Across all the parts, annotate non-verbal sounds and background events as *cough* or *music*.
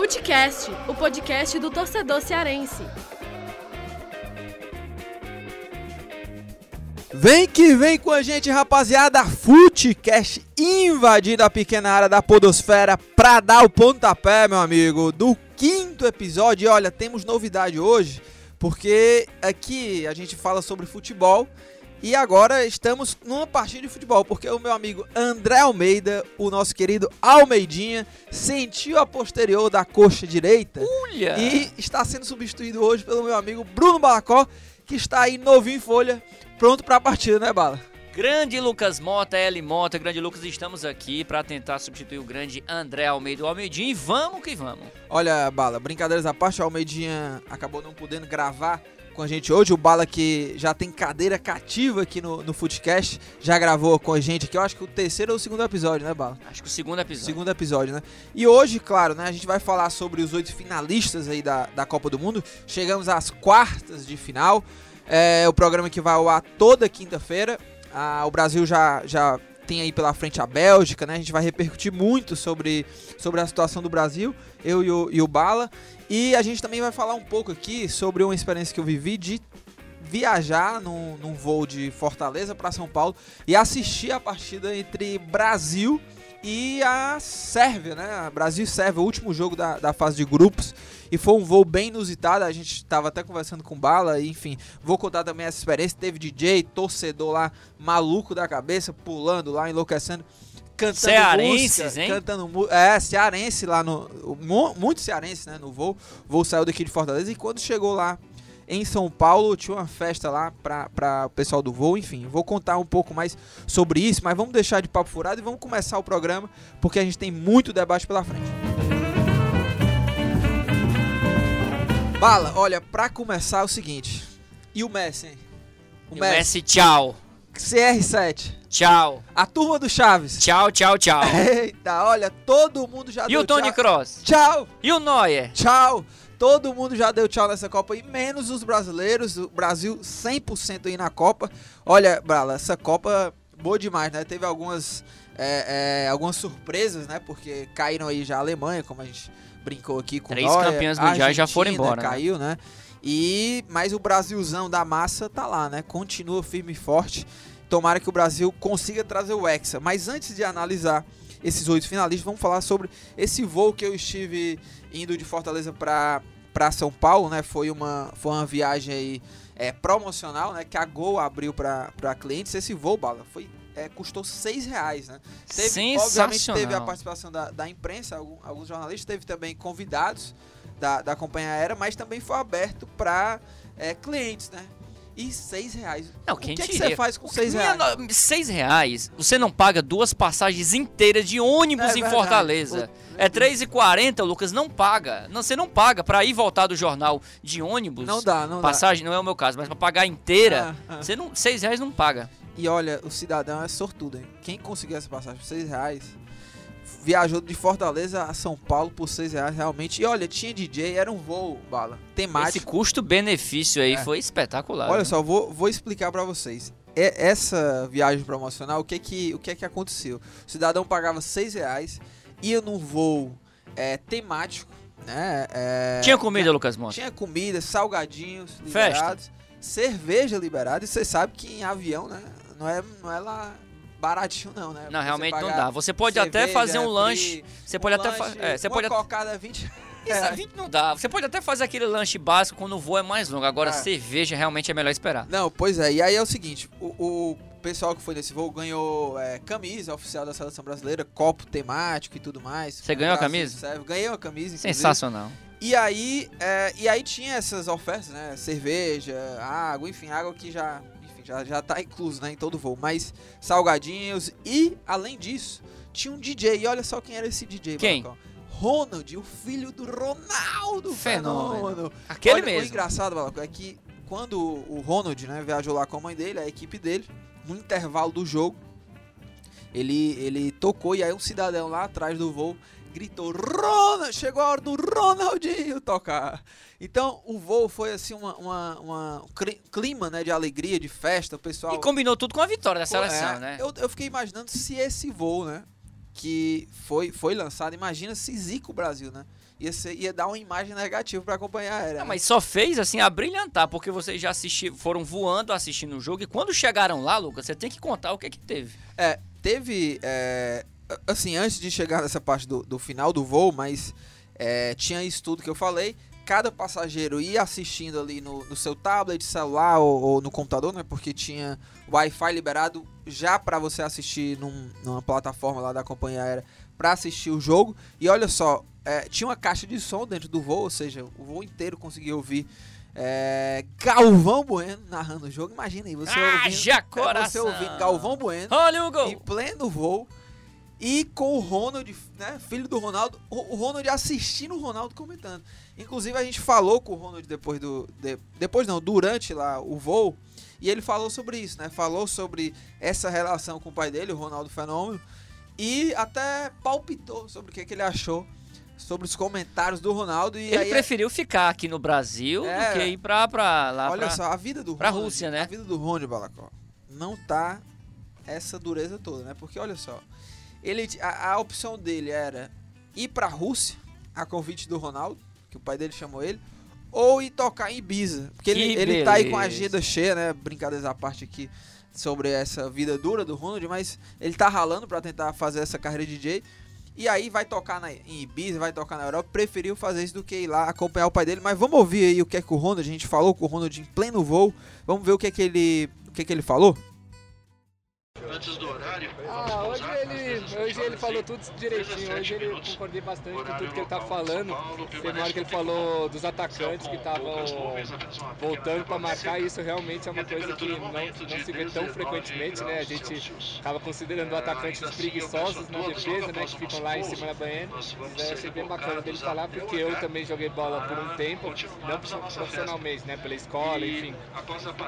Futecast, o podcast do torcedor cearense. Vem que vem com a gente, rapaziada. Futecast invadindo a pequena área da Podosfera pra dar o pontapé, meu amigo, do quinto episódio. E olha, temos novidade hoje, porque aqui a gente fala sobre futebol e agora estamos numa partida de futebol, porque o meu amigo André Almeida, o nosso querido Almeidinha, sentiu a posterior da coxa direita Olha! e está sendo substituído hoje pelo meu amigo Bruno Balacó, que está aí novinho em folha, pronto para a partida, né, Bala? Grande Lucas Mota, L Mota, grande Lucas, estamos aqui para tentar substituir o grande André Almeida, o Almeidinho, e vamos que vamos. Olha, Bala, brincadeiras à parte, o Almeidinha acabou não podendo gravar com a gente hoje. O Bala que já tem cadeira cativa aqui no, no Footcast, já gravou com a gente aqui, eu acho que o terceiro ou o segundo episódio, né, Bala? Acho que o segundo episódio. Segundo episódio, né? E hoje, claro, né, a gente vai falar sobre os oito finalistas aí da, da Copa do Mundo. Chegamos às quartas de final. É o programa que vai ao ar toda quinta-feira. Ah, o Brasil já, já tem aí pela frente a Bélgica, né? A gente vai repercutir muito sobre, sobre a situação do Brasil, eu e o, e o Bala. E a gente também vai falar um pouco aqui sobre uma experiência que eu vivi de viajar num, num voo de Fortaleza para São Paulo e assistir a partida entre Brasil e a Sérvia, né? Brasil e Sérvia, o último jogo da, da fase de grupos. E foi um voo bem inusitado. A gente estava até conversando com Bala. e, Enfim, vou contar também essa experiência. Teve DJ, torcedor lá, maluco da cabeça, pulando lá, enlouquecendo. Cantando Cearenses, música, hein? Cantando É, cearense lá no. mu- Muito cearense, né? No voo. O voo saiu daqui de Fortaleza. E quando chegou lá em São Paulo, tinha uma festa lá para o pessoal do voo, enfim, vou contar um pouco mais sobre isso, mas vamos deixar de papo furado e vamos começar o programa, porque a gente tem muito debate pela frente. Bala, olha, pra começar é o seguinte, e o Messi, hein? E o Messi, tchau. CR7, Tchau. a turma do Chaves. Tchau, tchau, tchau. *laughs* Eita, olha, todo mundo já E o Tony tchau. Cross? Tchau! E o Neuer? Tchau! Todo mundo já deu tchau nessa Copa aí, menos os brasileiros. O Brasil 100% aí na Copa. Olha, Brala, essa Copa boa demais, né? Teve algumas, é, é, algumas surpresas, né? Porque caíram aí já a Alemanha, como a gente brincou aqui com Três Neuer, campeões mundiais já foram embora, né? Caiu, né? E mas o Brasilzão da massa tá lá, né? Continua firme e forte. Tomara que o Brasil consiga trazer o Hexa. Mas antes de analisar esses oito finalistas, vamos falar sobre esse voo que eu estive indo de Fortaleza para para São Paulo, né? Foi uma foi uma viagem aí é, promocional, né? Que a Gol abriu para clientes. Esse voo, bala, foi é, custou seis reais, né? Teve, obviamente teve a participação da, da imprensa, algum- alguns jornalistas, teve também convidados da, da companhia aérea, mas também foi aberto para clientes, né? E seis reais. Não, o quem que, é que você faz com seis Minha reais? Seis reais, você não paga duas passagens inteiras de ônibus É em verdade. Fortaleza. O- É R$3,40, Lucas, não paga. Não, você não paga pra ir voltar do jornal de ônibus. Não dá, não Passagem não é o meu caso, mas pra pagar inteira, Ah, ah. você não, seis reais não paga. E olha, o cidadão é sortudo, hein? Quem conseguiu essa passagem por 6 reais viajou de Fortaleza a São Paulo por 6 reais realmente. E olha, tinha DJ, era um voo, bala, Esse temático. custo-benefício aí É. foi espetacular. Olha né? só, vou, vou explicar pra vocês. E- essa viagem promocional, o que que, o que que aconteceu? O cidadão pagava 6 reais, ia num voo é, temático, né? é, Tinha comida, Lucas Mota? Tinha comida, salgadinhos liberados, cerveja liberada. E você sabe que em avião, né? Não é, não é lá baratinho, não, né? Não, Você realmente não dá. Você pode até cerveja, fazer um free, lanche. Você um pode até fa- lanche, é, você uma pode até- cocada 20 *laughs* Isso, reais. 20 não dá. Você pode até fazer aquele lanche básico quando o voo é mais longo. Agora, É. cerveja realmente é melhor esperar. Não, pois é. E aí é o seguinte: o, o pessoal que foi nesse voo ganhou é, camisa oficial da seleção brasileira, copo temático e tudo mais. Você ganhou a camisa? serve. Ganhei uma camisa, inclusive. Sensacional. E aí, é, e aí tinha essas ofertas, né? Cerveja, água, enfim, água que já, já, já tá incluso, né, em todo voo. Mas salgadinhos e, além disso, tinha um DJ. E olha só quem era esse DJ, Quem? Balacão. Ronald, o filho do Ronaldo Fenômeno. Fenômeno. Aquele Olha, O mesmo. engraçado, Balacão, é que quando o Ronald, né, viajou lá com a mãe dele, a equipe dele, no intervalo do jogo, ele, ele tocou e aí um cidadão lá atrás do voo gritou: Ronald! Chegou a hora do Ronaldinho tocar. Então o voo foi assim uma, uma, uma- um clima né, de alegria, de festa, o pessoal. E combinou tudo com a vitória da seleção, é, né? Eu, eu fiquei imaginando se esse voo, né? que foi, foi lançado, imagina se zica o Brasil, né? Ia, ser, ia dar uma imagem negativa pra companhia aérea. Não, né? mas só fez assim a brilhantar, porque vocês já assisti, foram voando assistindo o jogo e quando chegaram lá, Lucas, você tem que contar o que que teve. É, teve. é, assim, antes de chegar nessa parte do, do final do voo, mas é, tinha isso tudo que eu falei. Cada passageiro ia assistindo ali no, no seu tablet, celular ou, ou no computador, né? Porque tinha Wi-Fi liberado já para você assistir num- numa plataforma lá da companhia aérea para assistir o jogo. E olha só, é, tinha uma caixa de som dentro do voo, ou seja, o voo inteiro conseguia ouvir é, Galvão Bueno narrando o jogo. Imagina aí, você Haja ouvindo, é, você coração! ouvindo Galvão Bueno Olha o em gol! pleno voo e com o Ronald, né, filho do Ronaldo, o Ronald assistindo o Ronaldo comentando. Inclusive a gente falou com o Ronald depois do de- depois não, durante lá o voo, e ele falou sobre isso, né? Falou sobre essa relação com o pai dele, o Ronaldo Fenômeno, e até palpitou sobre o que, que ele achou sobre os comentários do Ronaldo e Ele aí preferiu ficar aqui no Brasil É. do que ir pra, pra lá Olha pra... só, a vida do pra Ronald, Rússia, né? A vida do Ronald Balacó não tá essa dureza toda, né? Porque olha só, ele a, a opção dele era ir pra Rússia, a convite do Ronaldo, que o pai dele chamou ele, ou ir tocar em Ibiza, porque ele, ele tá aí com a agenda cheia, né? Brincadeiras à parte aqui sobre essa vida dura do Ronald, mas ele tá ralando pra tentar fazer essa carreira de DJ. E aí vai tocar na, em Ibiza, vai tocar na Europa, preferiu fazer isso do que ir lá acompanhar o pai dele. Mas vamos ouvir aí o que é que o Ronald, a gente falou com o Ronald em pleno voo. Vamos ver o que é que ele, o que é que ele falou. Antes do horário. Ah, hoje ele, hoje ele falou tudo direitinho. Hoje ele concordei bastante com tudo que ele tá falando. Teve uma hora que ele falou dos atacantes que estavam voltando para marcar. E isso realmente é uma coisa que não, não se vê tão frequentemente, né? A gente acaba considerando atacantes preguiçosos na defesa, né? Que ficam lá em cima da banheira. Mas eu achei bem bacana dele falar, porque eu também joguei bola por um tempo, não profissionalmente, né? Pela escola, enfim.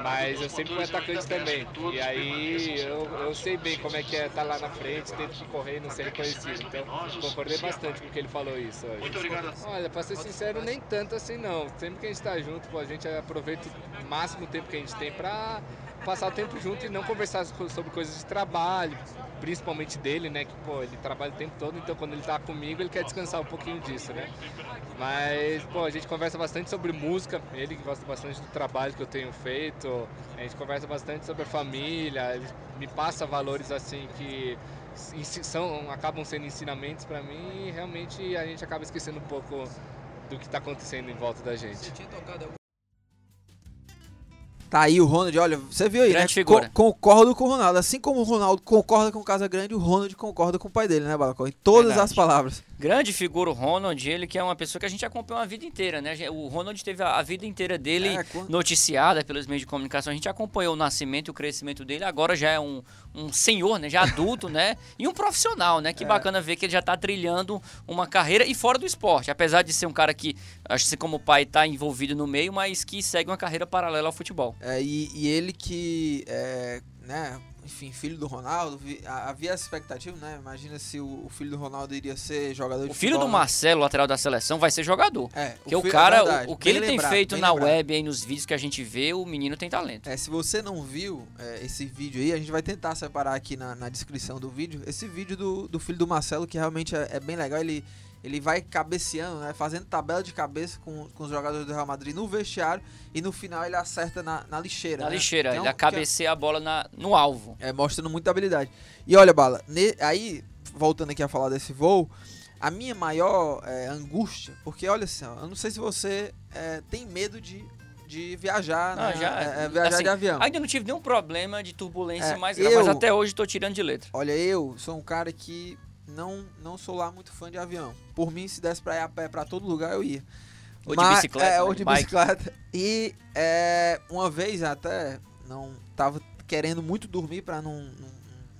Mas eu sempre fui atacante também. E aí eu, eu sei bem como é que é estar lá na frente, tendo que correr e não ser reconhecido. Então concordei bastante com o que ele falou isso hoje. Muito obrigado. Olha, pra ser sincero, nem tanto assim não. Sempre que a gente tá junto, pô, a gente aproveita o máximo tempo que a gente tem pra passar o tempo junto e não conversar so- sobre coisas de trabalho, principalmente dele, né? Que, pô, ele trabalha o tempo todo, então quando ele tá comigo, ele quer descansar um pouquinho disso, né? Mas, pô, a gente conversa bastante sobre música, ele que gosta bastante do trabalho que eu tenho feito, a gente conversa bastante sobre a família, ele me passa valores assim que são, acabam sendo ensinamentos pra mim e realmente a gente acaba esquecendo um pouco do que tá acontecendo em volta da gente. Tá aí o Ronald, olha, você viu aí, Grande né? figura. Co- concordo com o Ronaldo. Assim como o Ronaldo concorda com o Casa Grande, o Ronald concorda com o pai dele, né, Balacó? Em todas Verdade. as palavras. Grande figura o Ronald, ele que é uma pessoa que a gente acompanhou a vida inteira, né? O Ronald teve a vida inteira dele É, quando- noticiada pelos meios de comunicação. A gente acompanhou o nascimento e o crescimento dele. Agora já é um, um senhor, né? Já adulto, *laughs* né? E um profissional, né? É. Que bacana ver que ele já tá trilhando uma carreira e fora do esporte. Apesar de ser um cara que, acho que como pai, tá envolvido no meio, mas que segue uma carreira paralela ao futebol. É, e, e ele que, é, né, enfim, filho do Ronaldo, havia essa expectativa, né? Imagina se o, o filho do Ronaldo iria ser jogador de O filho do futebol, né? Marcelo, lateral da seleção, vai ser jogador. É, Porque o, filho- cara, é verdade, o, o que ele tem lembrado, feito bem na lembrado. web aí, nos vídeos que a gente vê, o menino tem talento. É, se você não viu é, esse vídeo aí, a gente vai tentar separar aqui na, na descrição do vídeo. Esse vídeo do, do filho do Marcelo, que realmente é, é bem legal. Ele, ele vai cabeceando, né, fazendo tabela de cabeça com, com os jogadores do Real Madrid no vestiário. E no final ele acerta na, na lixeira. Na né? lixeira, um- ele cabeceia a bola na, no alvo. É, mostrando muita habilidade. E olha, Bala, ne- aí, voltando aqui a falar desse voo, a minha maior é, angústia, porque olha assim, eu não sei se você é, tem medo de, de viajar, Não, né, já, é, é, viajar assim, de avião. Ainda não tive nenhum problema de turbulência É, mais eu- mas até hoje tô tirando de letra. Olha, eu sou um cara que não, não sou lá muito fã de avião. Por mim, se desse pra ir a pé pra todo lugar, eu ia. Ou de Mas- bicicleta, É, né, ou de de bike. bicicleta. E é, uma vez até, não tava querendo muito dormir pra não, não-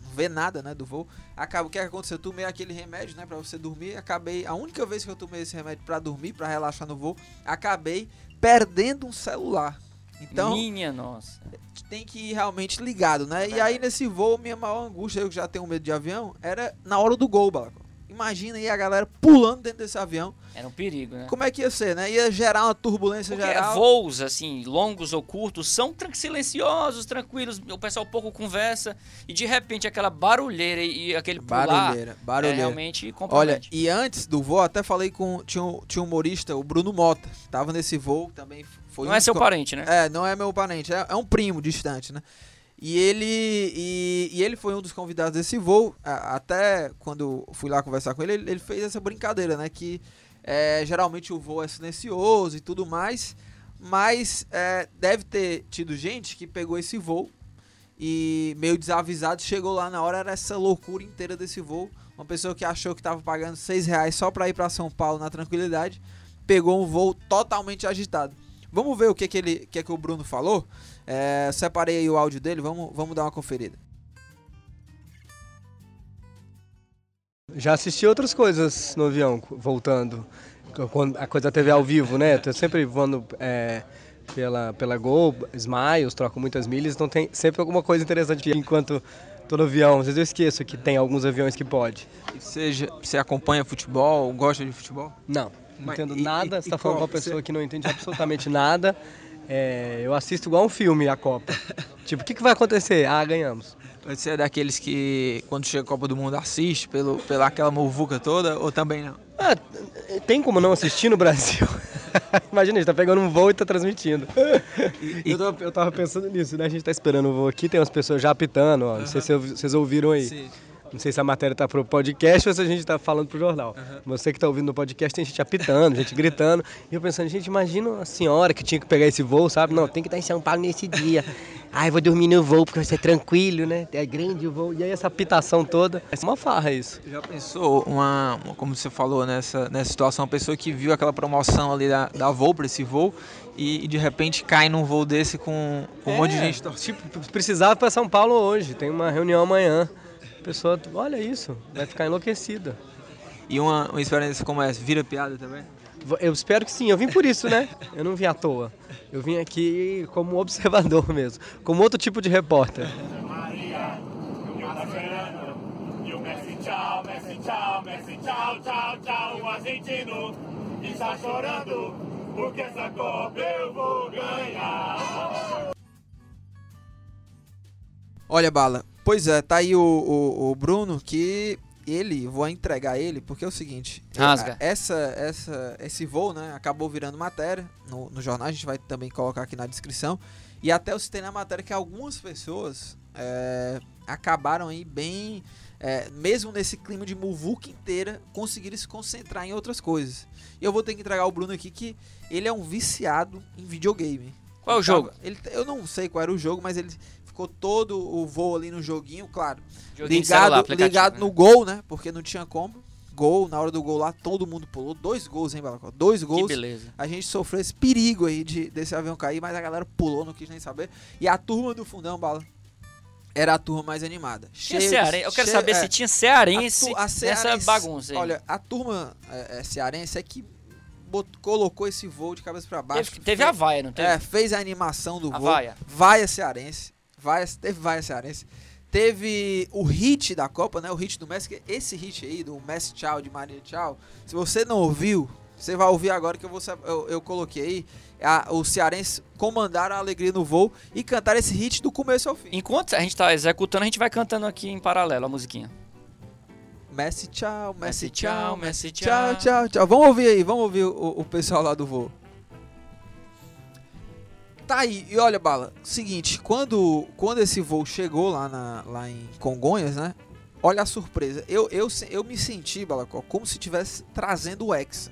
não ver nada, né, do voo. Acaba, o que aconteceu? Eu tomei aquele remédio, né, pra você dormir. Acabei, a única vez que eu tomei esse remédio pra dormir, pra relaxar no voo, acabei perdendo um celular. Então, Minha nossa. tem que ir realmente ligado, né? E aí nesse voo, minha maior angústia, eu que já tenho medo de avião, era na hora do gol, Balaco. Imagina aí a galera pulando dentro desse avião. Era um perigo, né? Como é que ia ser, né? Ia gerar uma turbulência Porque geral. voos, assim, longos ou curtos, são tran- silenciosos, tranquilos, o pessoal pouco conversa, e de repente aquela barulheira e, aquele pular Barulheira, é barulheira. realmente Olha, compromete. e antes do voo, até falei com. Tinha um, tinha um humorista, o Bruno Mota, tava nesse voo também. Foi Não um é seu parente, né? É, não é meu parente, é, é um primo distante, né? E ele, e, e ele foi um dos convidados desse voo. Até quando fui lá conversar com ele, ele, ele fez essa brincadeira, né? Que é, geralmente o voo é silencioso e tudo mais. Mas é, deve ter tido gente que pegou esse voo e meio desavisado, chegou lá na hora, era essa loucura inteira desse voo. Uma pessoa que achou que estava pagando 6 reais só para ir para São Paulo na tranquilidade, pegou um voo totalmente agitado. Vamos ver o que, que, ele, que, que o Bruno falou. É, separei aí o áudio dele, vamos, vamos dar uma conferida. Já assisti outras coisas no avião, voltando. Quando a coisa da TV ao vivo, né? Tô sempre voando é, pela, pela Gol, Smiles, troco muitas milhas, então tem sempre alguma coisa interessante enquanto tô no avião. Às vezes eu esqueço que tem alguns aviões que pode. Você, você acompanha futebol, gosta de futebol? Não, não Mas entendo e- nada. e- Você e tá falando com uma pessoa Você- que não entende absolutamente nada. É, eu assisto igual um filme a Copa. *laughs* tipo, o que, que vai acontecer? Ah, ganhamos. Você é daqueles que, quando chega a Copa do Mundo, assiste pelo, pela aquela muvuca toda ou também não? Ah, tem como não assistir no Brasil? *laughs* Imagina, a gente tá pegando um voo e tá transmitindo. eu, tava, eu tava pensando nisso, né? A gente tá esperando o voo aqui, tem umas pessoas já apitando, ó. Não sei se vocês ouviram aí. Não sei se a matéria tá pro podcast ou se a gente tá falando pro jornal. Você que tá ouvindo no podcast, tem gente apitando, gente gritando. E eu pensando, gente, imagina a senhora que tinha que pegar esse voo, sabe? Não, tem que estar em São Paulo nesse dia. Ai, vou dormir no voo porque vai ser tranquilo, né? É grande o voo. E aí essa apitação toda. É uma farra isso. Já pensou, uma, como você falou nessa, nessa situação, uma pessoa que viu aquela promoção ali da, da voo para esse voo e, e de repente cai num voo desse com, com um monte de É, gente? Tipo, precisava para São Paulo hoje, tem uma reunião amanhã. A pessoa, olha isso, vai ficar enlouquecida. E uma, uma experiência como essa vira piada também? Eu espero que sim, eu vim por isso, né? Eu não vim à toa. Eu vim aqui como observador *laughs* mesmo, como outro tipo de repórter. Maria, eu esperando. O Messi, tchau, Messi, tchau, Messi, tchau, tchau, tchau. O argentino está chorando, porque essa Copa eu vou ganhar. Olha, Bala, pois é, tá aí o, o, o Bruno que ele, vou entregar ele, porque é o seguinte, Rasga. é, essa, essa, esse voo, né, acabou virando matéria no, no jornal, a gente vai também colocar aqui na descrição, e até eu citei na matéria que algumas pessoas é, acabaram aí bem, é, mesmo nesse clima de muvuca inteira, conseguiram se concentrar em outras coisas. E eu vou ter que entregar o Bruno aqui que ele é um viciado em videogame. Qual é o Ele jogo? ele, eu não sei qual era o jogo, mas ele ficou todo o voo ali no joguinho, claro. Joguinho de celular, ligado ligado né? no gol, né? Porque não tinha como. Gol, na hora do gol lá, todo mundo pulou. Dois gols, hein, Balacó? Dois Que gols. beleza. A gente sofreu esse perigo aí de, desse avião cair, mas a galera pulou, não quis nem saber. E a turma do fundão, Bala, era a turma mais animada. Tinha cearense. Eu quero saber é, se tinha cearense a a nessa cearense- bagunça aí. Olha, a turma é, é, cearense é que colocou esse voo de cabeça pra baixo. teve, teve a vaia, não teve? É, fez a animação do A voo. vaia. Vaia cearense. Vaia, teve vaia cearense. Teve o hit da Copa, né? O hit do Messi. Esse hit aí, do Messi Tchau, de Maria Tchau. Se você não ouviu, você vai ouvir agora que eu, vou, eu, eu coloquei aí. A, os cearenses comandaram a alegria no voo e cantaram esse hit do começo ao fim. Enquanto a gente tá executando, a gente vai cantando aqui em paralelo a musiquinha. Messi Tchau, Messi Messi, Tchau, Messi, Tchau, tchau. tchau, tchau. Vamos ouvir aí, vamos ouvir o, o pessoal lá do voo. Tá aí, e olha, Bala, seguinte, quando, quando esse voo chegou lá, na, lá em Congonhas, né? Olha a surpresa. Eu, eu, eu me senti, Balacó, como se estivesse trazendo o Hexa.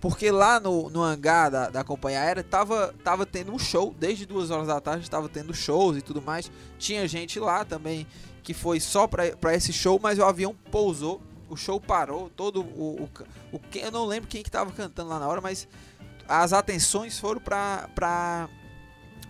Porque lá no, no hangar da, da companhia aérea tava, tava tendo um show, desde duas horas da tarde tava tendo shows e tudo mais. Tinha gente lá também que foi só pra esse show, mas o avião pousou, o show parou, todo o, o, o eu não lembro quem que tava cantando lá na hora, mas as atenções foram pra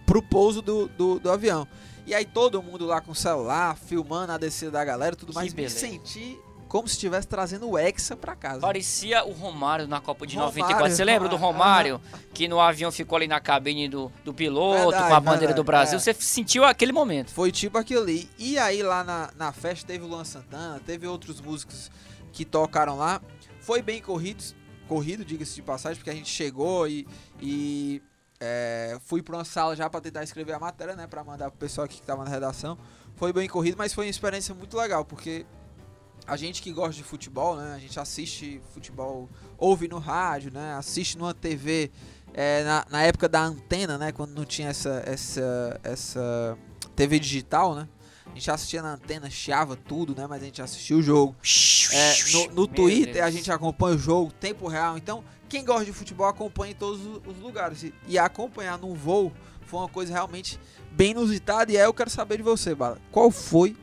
pro pouso do, do, do avião. E aí todo mundo lá com o celular, filmando a descida da galera, tudo Que mais, me beleza. senti como se estivesse trazendo o Hexa pra casa. Parecia o Romário na Copa de Romário, 94. Você lembra do Romário, Romário? Que no avião ficou ali na cabine do, do piloto, Verdade, com a bandeira verdade, do Brasil. é. Você sentiu aquele momento. Foi tipo aquilo ali. E aí lá na, na festa teve o Luan Santana, teve outros músicos que tocaram lá. Foi bem corrido, corrido, diga-se de passagem, porque a gente chegou e, e é, fui para uma sala já para tentar escrever a matéria, né, para mandar pro pessoal aqui que estava na redação. Foi bem corrido, mas foi uma experiência muito legal, porque a gente que gosta de futebol, né, a gente assiste futebol, ouve no rádio, né, assiste numa TV é, na, na época da antena, né, quando não tinha essa essa essa TV digital, né? A gente assistia na antena, chiava tudo, né? Mas a gente assistia o jogo. É, no, no Twitter a gente acompanha o jogo, tempo real. Então, quem gosta de futebol acompanha em todos os lugares. E, e acompanhar num voo foi uma coisa realmente bem inusitada. E aí eu quero saber de você, Bala. Qual foi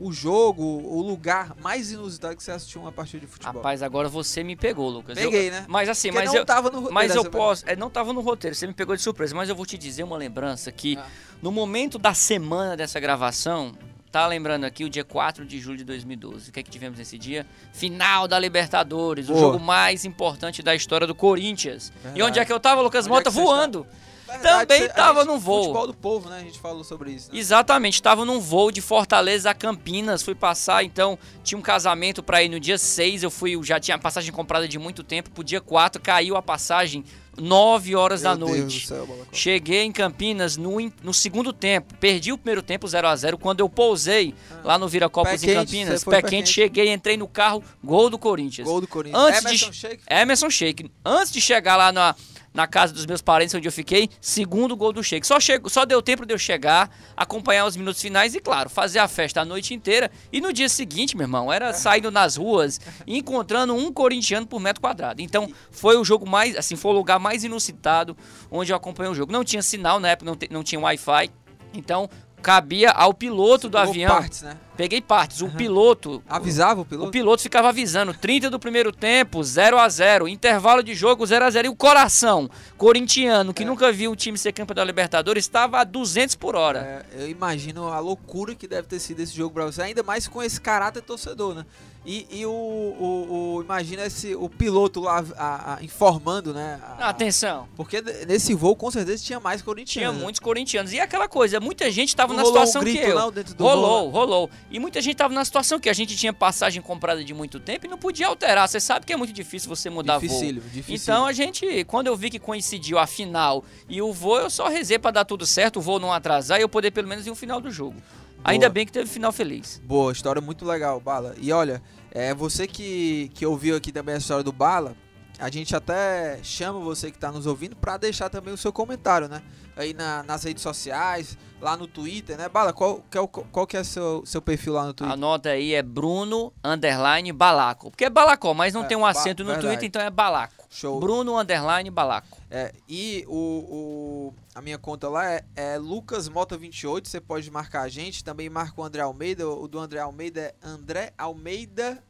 o jogo, o lugar mais inusitado que você assistiu uma partida de futebol? Rapaz, agora você me pegou, Lucas. Eu- Peguei, né? Mas assim, Porque mas não eu, tava no roteiro mas eu posso, é, não tava no roteiro, você me pegou de surpresa, mas eu vou te dizer uma lembrança que Ah. no momento da semana dessa gravação, tá lembrando aqui o dia 4 de julho de 2012. O que é que tivemos nesse dia? Final da Libertadores, o jogo mais importante da história do Corinthians. E Verdade. onde é que eu tava, Lucas Onde é Mota? que você voando. Verdade, Também tava no voo. Futebol do povo, né? A gente falou sobre isso. Né? Exatamente, estava num voo de Fortaleza a Campinas, fui passar, então tinha um casamento para ir no dia 6, eu fui, já tinha a passagem comprada de muito tempo, pro dia 4 caiu a passagem 9 horas da Meu Deus noite. céu. Cheguei em Campinas no, no segundo tempo. Perdi o primeiro tempo 0 a 0 Quando eu pousei lá no Viracopos em Campinas, pé pé quente, quente. cheguei, entrei no carro, gol do Corinthians. Gol do Corinthians. Antes de- Emerson Sheik. Emerson Sheik. Antes de chegar lá na, na casa dos meus parentes, onde eu fiquei, segundo gol do Sheik. Só, chego, só deu tempo de eu chegar, acompanhar os minutos finais e, claro, fazer a festa a noite inteira. E no dia seguinte, meu irmão, era saindo nas ruas e *laughs* encontrando um corintiano por metro quadrado. Então, foi o jogo mais, assim, foi o lugar mais inusitado onde eu acompanhei o jogo. Não tinha sinal na época, não, te- não tinha Wi-Fi. Então, cabia ao piloto do Pegou avião. Partes, né? Peguei partes. O piloto, Avisava o o piloto? piloto ficava avisando, 30 do primeiro tempo, 0 a 0 intervalo de jogo 0 a 0 E o coração corintiano, É. que nunca viu o time ser campeão da Libertadores, estava a 200 por hora. É, eu imagino a loucura que deve ter sido esse jogo pra você, ainda mais com esse caráter torcedor, né? E, e o, o, o- Imagina esse, o piloto lá a- a- informando, né? a- Atenção, Porque nesse voo com certeza tinha mais tinha corintianos. né? muitos corintianos. E aquela coisa, muita gente estava na rolou um situação grito, que eu. não, dentro do rolou, voo, rolou. E muita gente estava na situação que a gente tinha passagem comprada de muito tempo e não podia alterar. Você sabe que é muito difícil você mudar voo. Dificílimo, dificílimo. Então a gente, quando eu vi que coincidiu a final e o voo, eu só rezei pra dar tudo certo, o voo não atrasar e eu poder pelo menos ir o final do jogo. Ainda bem que teve final feliz. Boa, história muito legal, Bala. E olha, é, você que, que ouviu aqui também a história do Bala, a gente até chama você que está nos ouvindo para deixar também o seu comentário, né? Aí na- nas redes sociais, lá no Twitter, né? Bala, qual, que é o- qual que é seu, seu perfil lá no Twitter? Anota aí, é Bruno Underline Balaco. Porque é Balacó, mas não É, tem um acento no verdade. Twitter, então é Balaco. Show. Bruno Underline Balaco. É, e o, o- a minha conta lá é, é LucasMota28, você pode marcar a gente, também marca o André Almeida, o do André Almeida é André Almeida,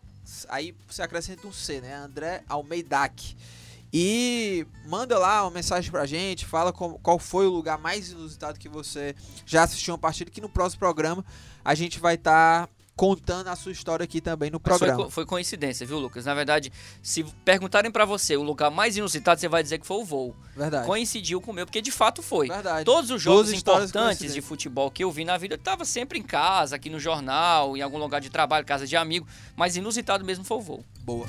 aí você acrescenta um C, né? André Almeidac. E manda lá uma mensagem pra gente, fala qual foi o lugar mais inusitado que você já assistiu uma partida, que no próximo programa a gente vai estar contando a sua história aqui também no foi, programa. co- foi coincidência, viu, Lucas? Na verdade, se perguntarem pra você o lugar mais inusitado, você vai dizer que foi o voo. Verdade. Coincidiu com o meu, porque de fato foi. Verdade. Todos os jogos importantes de futebol que eu vi na vida, eu tava sempre em casa, aqui no jornal, em algum lugar de trabalho, casa de amigo, mas inusitado mesmo foi o voo. Boa.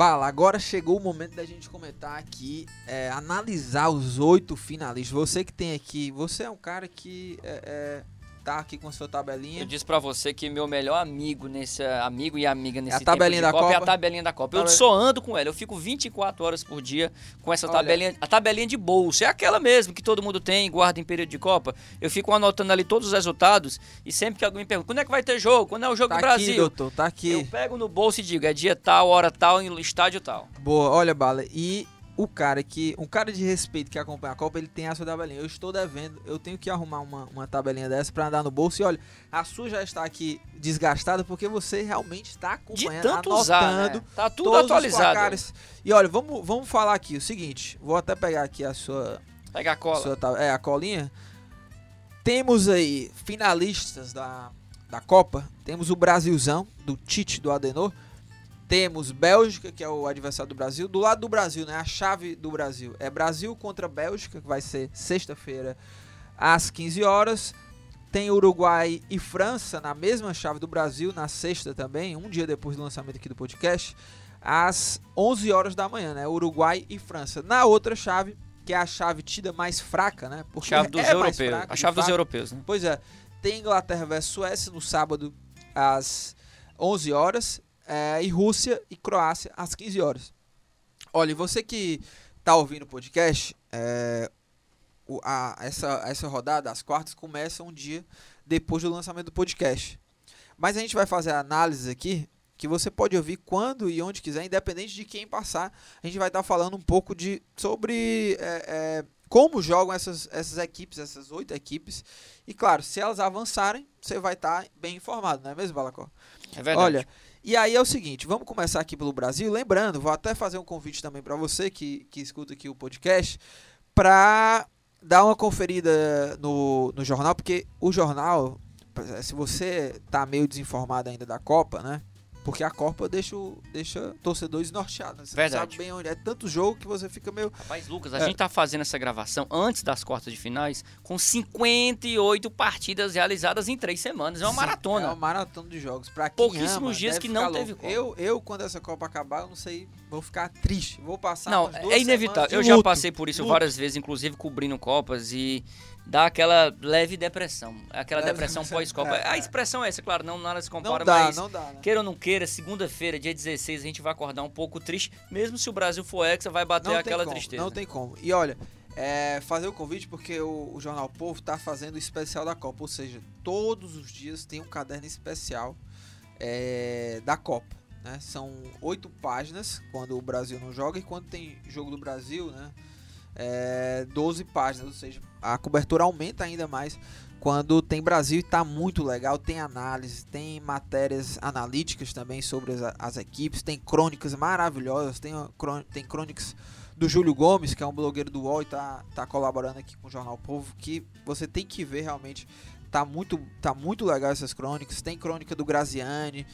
Bala, agora chegou o momento da gente comentar aqui, é, analisar os oito finalistas. Você que tem aqui, você é um cara que é, é, tá aqui com sua tabelinha. Eu disse pra você que meu melhor amigo nesse amigo e amiga nesse É a tabelinha da Copa é a Copa? tabelinha da Copa. Eu só ando com ela, eu fico 24 horas por dia com essa Olha. tabelinha, a tabelinha de bolso, é aquela mesmo que todo mundo tem, e guarda em período de Copa. Eu fico anotando ali todos os resultados e sempre que alguém me pergunta, quando é que vai ter jogo? Quando é o jogo Tá do aqui, Brasil? doutor, tá Eu aqui. pego no bolso e digo, é dia tal, hora tal, em estádio tal. Boa, olha, Bala, e o cara que, um cara de respeito que acompanha a Copa, ele tem a sua tabelinha. Eu estou devendo, eu tenho que arrumar uma, uma tabelinha dessa pra andar no bolso. E olha, a sua já está aqui desgastada porque você realmente está De acompanhando, tanto usar, anotando né? Tá tudo atualizado. E olha, vamos, vamos falar aqui o seguinte, vou até pegar aqui a sua, Pega a cola. sua é, a colinha. Temos aí finalistas da, da Copa. Temos o Brasilzão, do Tite, do Adenor. Temos Bélgica, que é o adversário do Brasil. Do lado do Brasil, né? A chave do Brasil é Brasil contra Bélgica, que vai ser sexta-feira às 15 horas. Tem Uruguai e França na mesma chave do Brasil, na sexta também, um dia depois do lançamento aqui do podcast, às 11 horas da manhã, né? Uruguai e França. Na outra chave, que é a chave tida mais fraca, né? Porque chave dos é europeus. Fraca, a chave dos europeus, né? Pois é. Tem Inglaterra versus Suécia no sábado às 11 horas é, e Rússia e Croácia às 15 horas. Olha, você que está ouvindo o podcast, é, o, a, essa, essa rodada, as quartas, começa um dia depois do lançamento do podcast. Mas a gente vai fazer a análise aqui, que você pode ouvir quando e onde quiser, independente de quem passar. A gente vai estar tá falando um pouco de sobre é, é, como jogam essas, essas equipes, essas oito equipes. E claro, se elas avançarem, você vai estar tá bem informado, não é mesmo, Balacó? É verdade. Olha, e aí é o seguinte, vamos começar aqui pelo Brasil. Lembrando, vou até fazer um convite também para você que, que escuta aqui o podcast, para dar uma conferida no, no jornal, porque o jornal, se você tá meio desinformado ainda da Copa, né? Porque a Copa deixa, deixa torcedores norteados. Você Verdade. sabe bem onde é tanto jogo que você fica meio. Rapaz, Lucas, a é. gente tá fazendo essa gravação antes das quartas de finais com 58 partidas realizadas em três semanas. É uma Sim, maratona. É uma maratona de jogos. Pra Pouquíssimos ama, dias que não teve Copa. Eu, eu, quando essa Copa acabar, eu não sei, vou ficar triste. Vou passar. Não, é inevitável. Eu já passei por isso luto. várias vezes, inclusive cobrindo Copas e dá aquela leve depressão. Aquela leve depressão pós-Copa. É, a expressão é essa, claro, não nada se compara, não dá, mas não dá, né? queira ou não queira, segunda-feira, dia 16, a gente vai acordar um pouco triste, mesmo se o Brasil for hexa, vai bater não aquela como, tristeza. Não tem como. E olha, é, fazer o convite porque o, o Jornal Povo está fazendo o especial da Copa, ou seja, todos os dias tem um caderno especial é, da Copa. Né? São oito páginas quando o Brasil não joga e quando tem jogo do Brasil, né? É, 12 páginas, ou seja, a cobertura aumenta ainda mais quando tem Brasil e tá muito legal, tem análise, tem matérias analíticas também sobre as, as equipes, tem crônicas maravilhosas, tem, tem crônicas do Júlio Gomes, que é um blogueiro do UOL e tá, tá colaborando aqui com o Jornal Povo, que você tem que ver realmente, tá muito, tá muito legal essas crônicas, tem crônica do Graziani,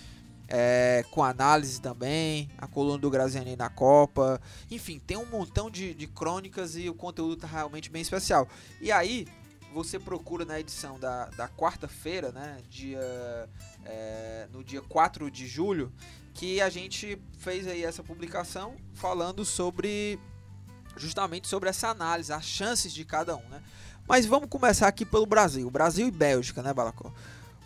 é, com análise também, a coluna do Graziani na Copa, enfim, tem um montão de, de crônicas e o conteúdo tá realmente bem especial. E aí, você procura na edição da, da quarta-feira, né, dia, é, no dia 4 de julho, que a gente fez aí essa publicação falando sobre justamente sobre essa análise, as chances de cada um, né? Mas vamos começar aqui pelo Brasil, Brasil e Bélgica, né, Balacó?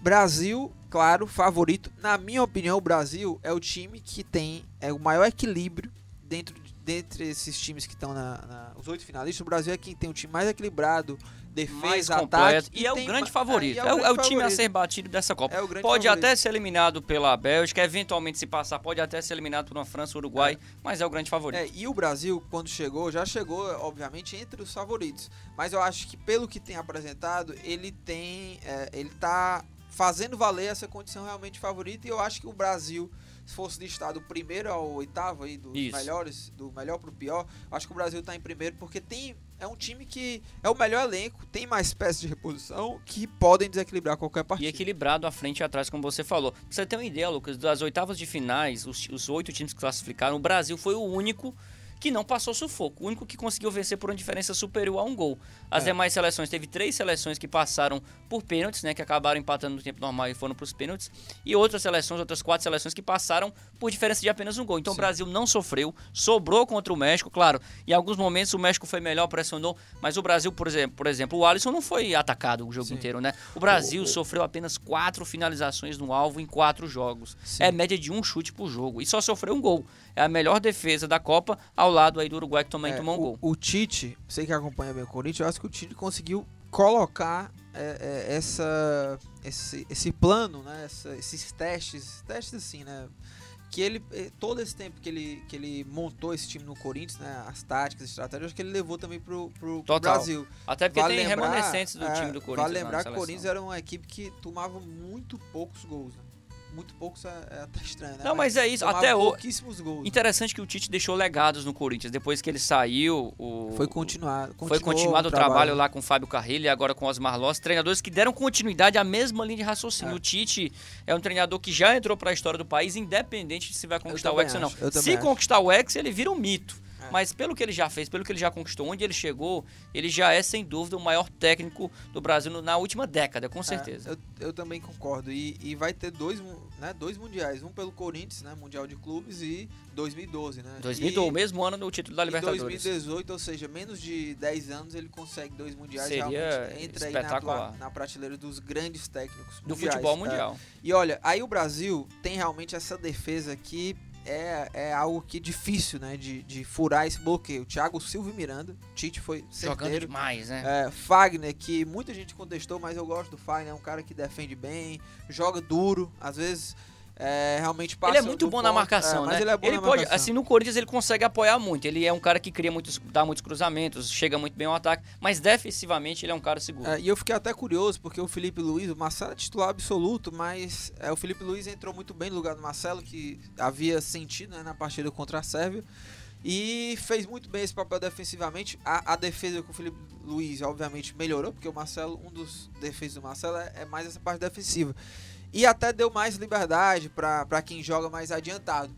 Brasil, claro, favorito. Na minha opinião, o Brasil é o time que tem é o maior equilíbrio dentro dentre esses times que estão na, na, os oito finalistas. O Brasil é quem tem o time mais equilibrado, defesa, mais ataque e, e é o grande favorito. É, é, o, é, o, time favorito. a ser batido dessa Copa. É pode favorito. até ser eliminado pela Bélgica, eventualmente se passar, pode até ser eliminado por uma França, Uruguai, mas é o grande favorito. É, e o Brasil, quando chegou, já chegou, obviamente, entre os favoritos. Mas eu acho que pelo que tem apresentado, ele tem, é, ele tá fazendo valer essa condição realmente favorita. E eu acho que o Brasil, se fosse listado do primeiro ao oitavo aí, dos Isso. melhores, do melhor pro pior, acho que o Brasil tá em primeiro, porque tem. É um time que é o melhor elenco, tem mais peças de reposição que podem desequilibrar qualquer partida. E equilibrado à frente e atrás, como você falou. Pra você ter uma ideia, Lucas, das oitavas de finais, os, os oito times que classificaram, o Brasil foi o único que não passou sufoco. O único que conseguiu vencer por uma diferença superior a um gol. As é. demais seleções, teve três seleções que passaram por pênaltis, né? Que acabaram empatando no tempo normal e foram para os pênaltis. E outras seleções, outras quatro seleções que passaram por diferença de apenas um gol. Então Sim. o Brasil não sofreu, sobrou contra o México, claro. Em alguns momentos o México foi melhor, pressionou, mas o Brasil, por exemplo, por exemplo o Alisson não foi atacado o jogo Sim. inteiro, né? O Brasil o, sofreu apenas quatro finalizações no alvo em quatro jogos. Sim. É média de um chute por jogo. E só sofreu um gol é a melhor defesa da Copa, ao lado aí do Uruguai que também é, tomou um gol. O Tite, você que acompanha bem o Corinthians, eu acho que o Tite conseguiu colocar é, é, essa, esse, esse plano, né, essa, esses testes, testes assim, né, que ele, é, todo esse tempo que ele, que ele montou esse time no Corinthians, né, as táticas, as estratégias, acho que ele levou também pro, pro, pro Brasil. Até porque vale tem lembrar, remanescentes do time do Corinthians. Vale lembrar que o Corinthians era uma equipe que tomava muito poucos gols, né? Muito poucos é, é até estranho, né? Não, mas é isso, até o- pouquíssimos gols. Interessante que o Tite deixou legados no Corinthians. Depois que ele saiu, o, Foi continuado. foi continuado o trabalho lá com o Fábio Carrilho e agora com Osmar Loss, treinadores que deram continuidade à mesma linha de raciocínio. É. O Tite é um treinador que já entrou para a história do país, independente de se vai conquistar o Hexa ou não. Se acho. conquistar o Hexa, ele vira um mito. É. Mas pelo que ele já fez, pelo que ele já conquistou, onde ele chegou, ele já é sem dúvida o maior técnico do Brasil na última década, com certeza. É, eu, eu também concordo. E, e vai ter dois, né, dois mundiais. Um pelo Corinthians, né? Mundial de Clubes e 2012, né? 2012, o mesmo ano do título da Libertadores. 2018, ou seja, menos de 10 anos, ele consegue dois mundiais. Seria realmente entra aí na, espetacular. na prateleira dos grandes técnicos Do mundiais. futebol É. mundial. E olha, aí o Brasil tem realmente essa defesa que é, é algo que é difícil, né? De, de furar esse bloqueio. Thiago Silva e Miranda, Tite foi Jogando certeiro. demais, né? É, Fagner, que muita gente contestou, mas eu gosto do Fagner, é um cara que defende bem, joga duro, às vezes é, realmente passa Ele é muito bom na ponto, marcação, é, mas né? ele é bom na pode, marcação. assim, no Corinthians ele consegue apoiar muito. Ele é um cara que cria muitos, dá muitos cruzamentos, chega muito bem ao ataque, mas defensivamente ele é um cara seguro. É, e eu fiquei até curioso, porque o Felipe Luiz, o Marcelo é titular absoluto, mas é, o Felipe Luiz entrou muito bem no lugar do Marcelo, que havia sentido né, na partida contra a Sérvia. E fez muito bem esse papel defensivamente. A, a defesa com o Felipe Luiz, obviamente, melhorou, porque o Marcelo, um dos defesas do Marcelo é, é mais essa parte defensiva. E até deu mais liberdade para quem joga mais adiantado.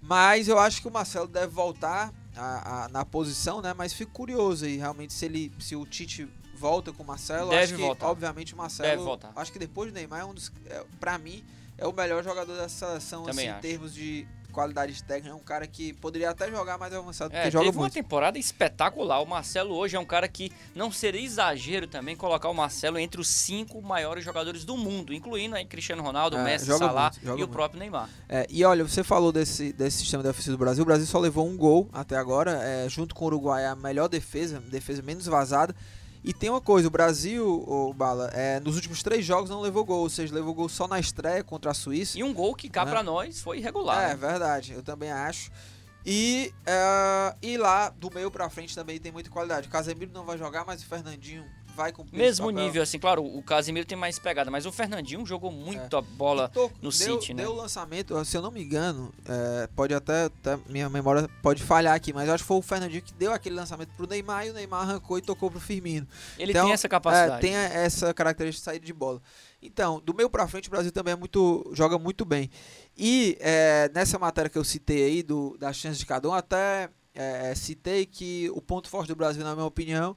Mas eu acho que o Marcelo deve voltar a- a- na posição, né? Mas fico curioso aí, realmente, se ele se o Tite volta com o Marcelo. Deve acho que, voltar. obviamente, o Marcelo. Deve voltar. Acho que depois do Neymar é um dos. É, pra mim, é o melhor jogador dessa seleção, Também assim, em termos de qualidade técnica. É um cara que poderia até jogar mais avançado, É, porque joga teve uma muito. temporada espetacular. O Marcelo hoje é um cara que não seria exagero também colocar o Marcelo entre os cinco maiores jogadores do mundo, incluindo aí Cristiano Ronaldo, É, Messi, Salah muito, e o muito. próprio Neymar. É, e olha, você falou desse, desse sistema defensivo do Brasil. O Brasil só levou um gol até agora, é, junto com o Uruguai, a melhor defesa, defesa menos vazada. E tem uma coisa, o Brasil, o Bala, é, nos últimos três jogos não levou gol, ou seja, levou gol só na estreia contra a Suíça. E um gol que cá Né? pra nós foi irregular. É, né? verdade, eu também acho. E, é, e lá, do meio pra frente, também tem muita qualidade. O Casemiro não vai jogar, mas o Fernandinho vai cumprir Mesmo nível, assim, claro, o Casimiro tem mais pegada, mas o Fernandinho jogou muito a bola. To- no deu, City, né? Deu o lançamento, se eu não me engano, é, pode até, até- minha memória pode falhar aqui, mas eu acho que foi o Fernandinho que deu aquele lançamento pro Neymar e o Neymar arrancou e tocou pro Firmino. Ele Então, tem essa capacidade. É, tem essa característica de saída de bola. Então, do meio pra frente, o Brasil também é muito, joga muito bem. E é, nessa matéria que eu citei aí, do, das chances de cada um, até é, citei que o ponto forte do Brasil, na minha opinião,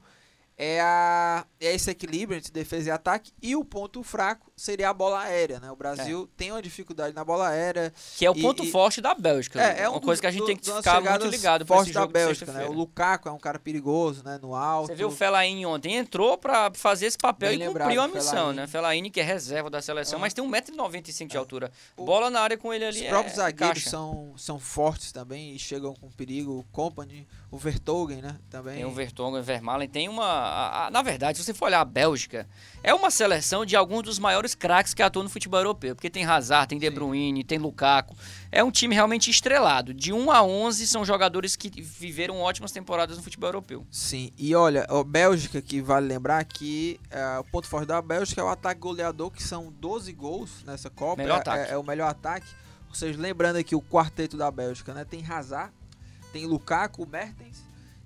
é, a, é esse equilíbrio entre defesa e ataque. E o ponto fraco seria a bola aérea. Né? O Brasil tem uma dificuldade na bola aérea. Que é o E- ponto e- forte da Bélgica. É, é uma um coisa dos- que a gente do- tem que ficar muito ligado esse da Bélgica, né? O. Lukaku é um cara perigoso, né? No alto. Você viu o Fellaini ontem, entrou pra fazer esse papel Bem e lembrado, cumpriu a missão, Fellaini. né? Fellaini, que é reserva da seleção, Ah. mas tem 1,95m de altura. O- Bola na área com ele ali Os é próprios zagueiros caixa. são, são fortes também e chegam com perigo. O Company, o Vertogen, né? Também. Tem o Vertonghen, o Vermaelen, tem uma... a- a- na verdade, se você for olhar a Bélgica, é uma seleção de alguns dos maiores craques que atuam no futebol europeu. Porque tem Hazard, tem De Sim. Bruyne, tem Lukaku. É um time realmente estrelado. De 1 a 11 são jogadores que viveram ótimas temporadas no futebol europeu. Sim, e olha, a Bélgica, que vale lembrar que é, o ponto forte da Bélgica é o ataque goleador, que são 12 gols nessa Copa. Melhor é, ataque. É, é o melhor ataque. Ou seja, lembrando aqui o quarteto da Bélgica, né? Tem Hazard, tem Lukaku, Mertens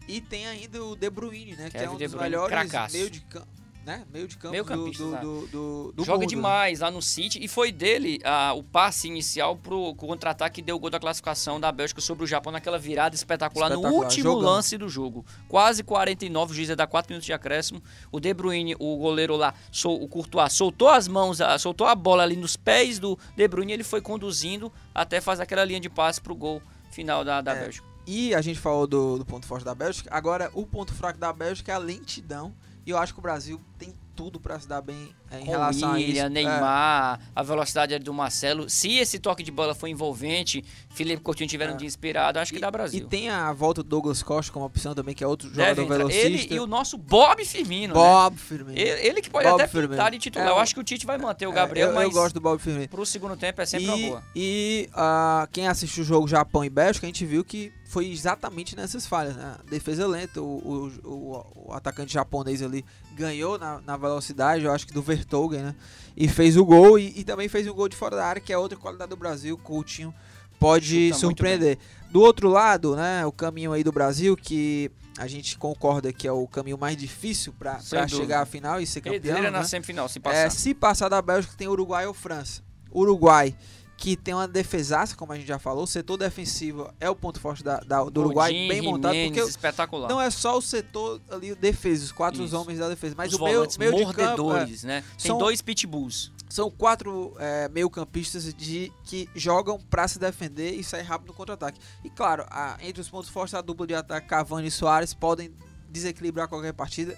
e tem ainda o De Bruyne, né? que é Kevin um dos melhores cracaço. meio de campo. Né? Meio de campo Meio do, do, do, do, do Joga mundo, demais lá no City e foi dele ah, o passe inicial pro contra-ataque que deu o gol da classificação da Bélgica sobre o Japão naquela virada espetacular, no Espetacular, último jogão. lance do jogo. Quase 49, o juiz ia dar 4 minutos de acréscimo. O De Bruyne, o goleiro lá, sol- o Courtois, soltou as mãos, soltou a bola ali nos pés do De Bruyne e ele foi conduzindo até fazer aquela linha de passe pro gol final da, da É, Bélgica. E a gente falou do, do ponto forte da Bélgica. Agora, o ponto fraco da Bélgica é a lentidão. E eu acho que o Brasil tem tudo para se dar bem em Com relação a isso. William, É, Neymar, a velocidade do Marcelo. Se esse toque de bola for envolvente, Felipe Coutinho tiver um É. dia inspirado, acho que e, dá Brasil. E tem a volta do Douglas Costa como opção também, que é outro Deve jogador entrar. velocista. Ele e o nosso Bob Firmino, né? Bob Firmino. Ele, ele que pode Bob até Firmino. pintar de titular. É, eu acho que o Tite vai manter o É, Gabriel, eu, mas eu gosto do Bob Firmino. pro segundo tempo é sempre uma E, boa. e ah, quem assistiu o jogo Japão e Bélgica, a gente viu que foi exatamente nessas falhas, né? Defesa lenta, o, o, o, o atacante japonês ali ganhou na, na velocidade, eu acho que do, Ver, Vertogen, né? E fez o gol e, e, também fez um gol de fora da área, que é outra qualidade do Brasil. Coutinho pode Chuta surpreender. Do outro lado, né, o caminho aí do Brasil, que a gente concorda que é o caminho mais difícil para chegar à final e ser campeão. Né? na semifinal, se passar. É, se passar da Bélgica, tem Uruguai ou França. Uruguai que tem uma defesaça, como a gente já falou, o setor defensivo é o ponto forte da, da do Uruguai, bem montado, porque espetacular. não é só o setor ali, defesa, os quatro Isso. homens da defesa, mas os o meio, meio de campo... É, né? Tem são, dois pitbulls. São quatro é, meio campistas de, que jogam para se defender e sair rápido no contra-ataque. E claro, a, entre os pontos fortes, a dupla de ataque Cavani e Soares podem desequilibrar qualquer partida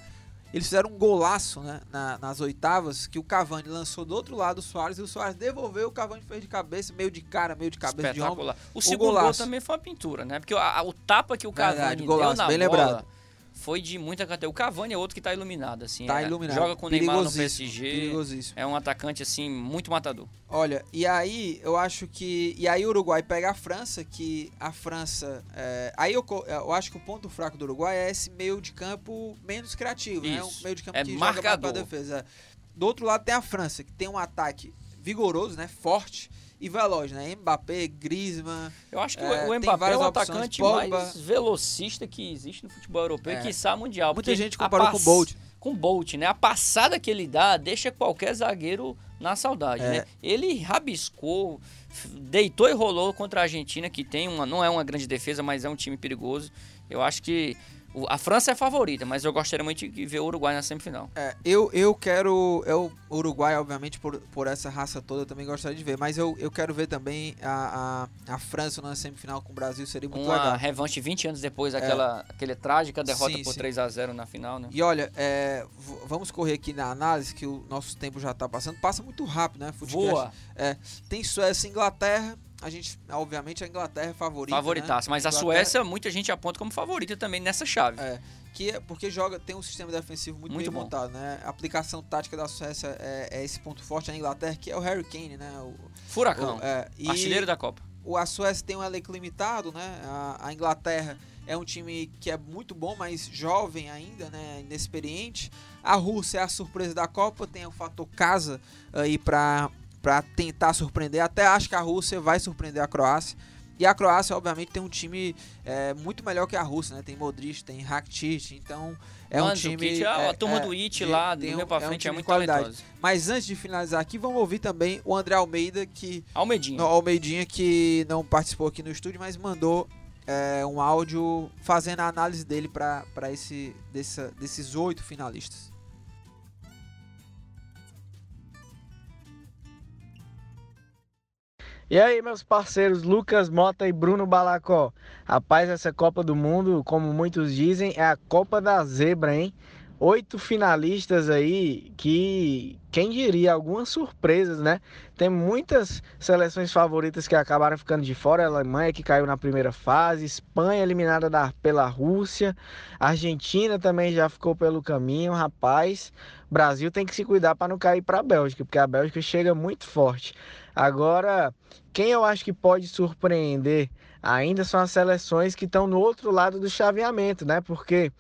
eles fizeram um golaço né, na, nas oitavas que o Cavani lançou do outro lado o Soares e o Soares devolveu, o Cavani fez de cabeça, meio de cara, meio de cabeça de ombro. O, o segundo golaço. gol também foi uma pintura, né? Porque a, a, o tapa que o Cavani Verdade, golaço, deu na bem bola, lembrado foi de muita categoria. O Cavani é outro que tá iluminado, assim. Tá é, iluminado. Joga com o Neymar no PSG. É um atacante, assim, muito matador. Olha, e aí eu acho que. E aí o Uruguai pega a França, que a França. É, aí eu, eu acho que o ponto fraco do Uruguai é esse meio de campo menos criativo, Isso. né? Um meio de campo é que marcador. joga pra defesa. Do outro lado tem a França, que tem um ataque vigoroso, né? Forte e veloz, né? Mbappé, Griezmann. Eu acho que é, o Mbappé é o atacante mais velocista que existe no futebol europeu é. e quiçá mundial. Muita gente comparou com o Bolt. Com o Bolt, né? A passada que ele dá deixa qualquer zagueiro na saudade, é. né? Ele rabiscou, deitou e rolou contra a Argentina, que tem uma, não é uma grande defesa, mas é um time perigoso. Eu acho que a França é a favorita, mas eu gostaria muito de ver o Uruguai na semifinal. É, eu, eu quero. Eu, o Uruguai, obviamente, por, por essa raça toda, eu também gostaria de ver. Mas eu, eu quero ver também a, a, a França na semifinal com o Brasil, seria muito Uma legal. Uma revanche 20 anos depois, é. aquela, aquela trágica derrota sim, por 3 a 0 na final, né? E olha, é, vamos correr aqui na análise, que o nosso tempo já está passando. Passa muito rápido, né? Futebol. Voa. É, tem Suécia e Inglaterra a gente, obviamente, a Inglaterra é favorita. Favoritaça, né? mas a, Suécia, muita gente aponta como favorita também nessa chave. É, que é porque joga, tem um sistema defensivo muito, muito bem bom. montado, né? A aplicação tática da Suécia é, é, esse ponto forte. A Inglaterra, que é o Harry Kane, né? O, Furacão. O, é, e artilheiro da Copa. O, a Suécia tem um elenco limitado, né? A, a, Inglaterra é um time que é muito bom, mas jovem ainda, né? Inexperiente. A Rússia é a surpresa da Copa, tem o fator casa aí para para tentar surpreender. Até acho que a Rússia vai surpreender a Croácia. E a Croácia, obviamente, tem um time é, muito melhor que a Rússia, né? Tem Modric, tem Rakitic, então é Mano, um time... a, a turma é, do It lá, do meio pra frente, é, um é muito qualidade. Mas antes de finalizar aqui, vamos ouvir também o André Almeida, que... Almeidinha. No, Almeidinha, que não participou aqui no estúdio, mas mandou é, um áudio fazendo a análise dele para esse, dessa, desses oito finalistas. E aí, meus parceiros Lucas Mota e Bruno Balacó. Rapaz, essa Copa do Mundo, como muitos dizem, é a Copa da Zebra, hein? Oito finalistas aí que, quem diria, algumas surpresas, né? Tem muitas seleções favoritas que acabaram ficando de fora. A Alemanha que caiu na primeira fase, Espanha eliminada da, pela Rússia, Argentina também já ficou pelo caminho, rapaz. Brasil tem que se cuidar para não cair para a Bélgica, porque a Bélgica chega muito forte. Agora, quem eu acho que pode surpreender ainda são as seleções que estão no outro lado do chaveamento, né? Porque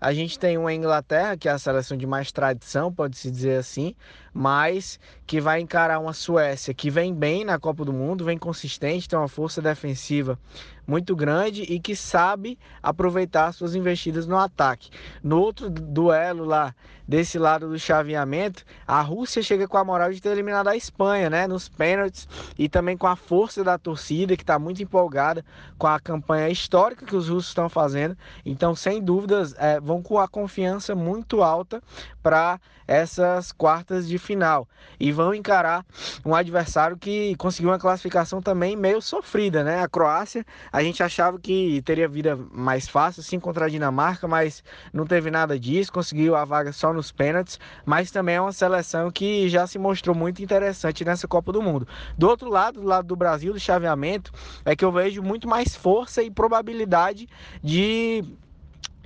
a gente tem uma Inglaterra, que é a seleção de mais tradição, pode-se dizer assim, mas que vai encarar uma Suécia que vem bem na Copa do Mundo, vem consistente, tem uma força defensiva muito grande e que sabe aproveitar suas investidas no ataque. No outro duelo lá, desse lado do chaveamento, a Rússia chega com a moral de ter eliminado a Espanha, né, nos pênaltis e também com a força da torcida que está muito empolgada com a campanha histórica que os russos estão fazendo. Então, sem dúvidas, é, vão com a confiança muito alta para essas quartas de final e vão encarar um adversário que conseguiu uma classificação também meio sofrida, né? A Croácia, a gente achava que teria vida mais fácil, sim, contra a Dinamarca, mas não teve nada disso, conseguiu a vaga só nos pênaltis, mas também é uma seleção que já se mostrou muito interessante nessa Copa do Mundo. Do outro lado, do lado do Brasil, do chaveamento, é que eu vejo muito mais força e probabilidade de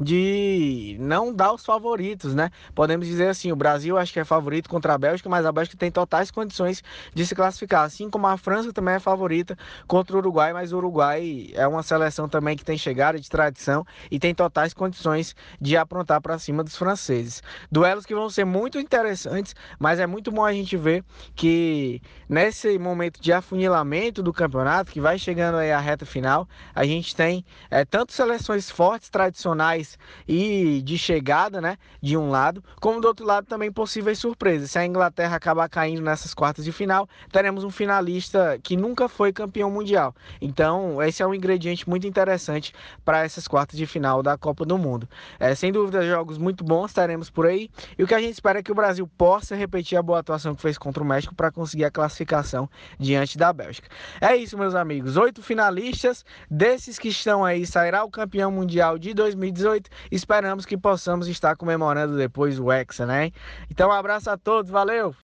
de não dar os favoritos, né? Podemos dizer assim, o Brasil acho que é favorito contra a Bélgica, mas a Bélgica tem totais condições de se classificar, assim como a França também é favorita contra o Uruguai, mas o Uruguai é uma seleção também que tem chegada de tradição e tem totais condições de aprontar para cima dos franceses. Duelos que vão ser muito interessantes, mas é muito bom a gente ver que nesse momento de afunilamento do campeonato, que vai chegando aí a reta final, a gente tem é, tanto seleções fortes, tradicionais e de chegada, né, de um lado, como do outro lado também possíveis surpresas. Se a Inglaterra acabar caindo nessas quartas de final, teremos um finalista que nunca foi campeão mundial. Então, esse é um ingrediente muito interessante para essas quartas de final da Copa do Mundo. É, sem dúvida, jogos muito bons teremos por aí. E o que a gente espera é que o Brasil possa repetir a boa atuação que fez contra o México para conseguir a classificação diante da Bélgica. É isso, meus amigos. Oito finalistas, desses que estão aí, sairá o campeão mundial de 2018 2018. Esperamos que possamos estar comemorando depois o Hexa, né? Então, um abraço a todos, valeu!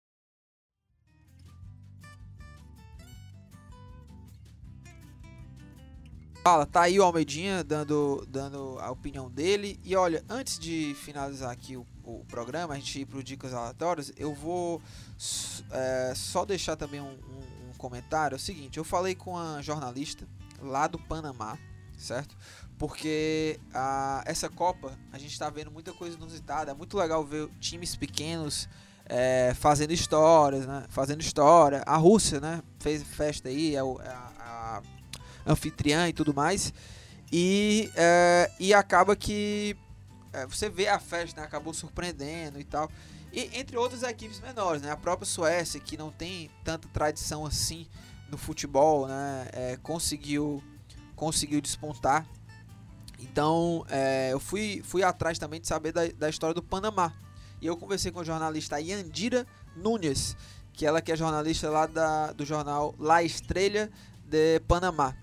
Fala, tá aí o Almeidinha dando, dando a opinião dele. E olha, antes de finalizar aqui o, o programa, a gente ir para Dicas Aleatórias, eu vou é, só deixar também um, um, um comentário. É o seguinte, eu falei com a jornalista lá do Panamá, certo? porque a, essa Copa a gente está vendo muita coisa inusitada. É muito legal ver times pequenos é, fazendo histórias, né? Fazendo história. A Rússia, né? Fez festa aí, é, é a, a anfitriã e tudo mais. E, é, e acaba que é, você vê a festa, né? Acabou surpreendendo e tal. E entre outras equipes menores, né? A própria Suécia, que não tem tanta tradição assim no futebol, né? É, conseguiu, conseguiu despontar então, é, eu fui, fui atrás também de saber da, da história do Panamá. E eu conversei com a jornalista Yandira Nunes, que ela que é jornalista lá da, do jornal La Estrela de Panamá.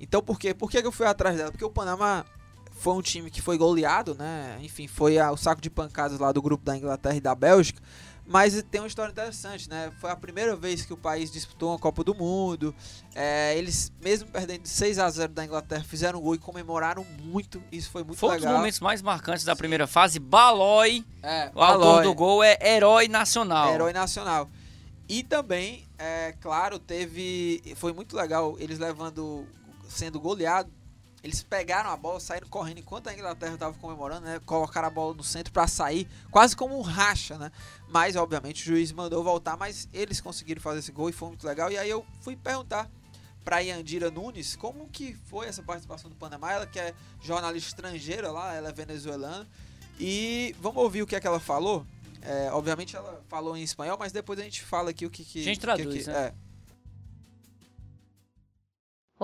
Então, por quê? Por que eu fui atrás dela? Porque o Panamá foi um time que foi goleado, né? Enfim, foi a, o saco de pancadas lá do grupo da Inglaterra e da Bélgica. Mas tem uma história interessante, né? Foi a primeira vez que o país disputou uma Copa do Mundo. É, eles, mesmo perdendo de 6 a 0 da Inglaterra, fizeram um gol e comemoraram muito. Isso foi muito foi legal. Foi um dos momentos mais marcantes da primeira fase. Balói, é, o autor do gol, é herói nacional. Herói nacional. E também, é claro, teve. Foi muito legal eles levando. sendo goleado eles pegaram a bola, saíram correndo enquanto a Inglaterra estava comemorando, né? Colocaram a bola no centro para sair, quase como um racha, né? Mas, obviamente, o juiz mandou voltar, mas eles conseguiram fazer esse gol e foi muito legal. E aí eu fui perguntar para Yandira Nunes como que foi essa participação do Panamá. Ela que é jornalista estrangeira lá, ela é venezuelana. E vamos ouvir o que é que ela falou. É, obviamente ela falou em espanhol, mas depois a gente fala aqui o que que... A gente traduz, que, né? É.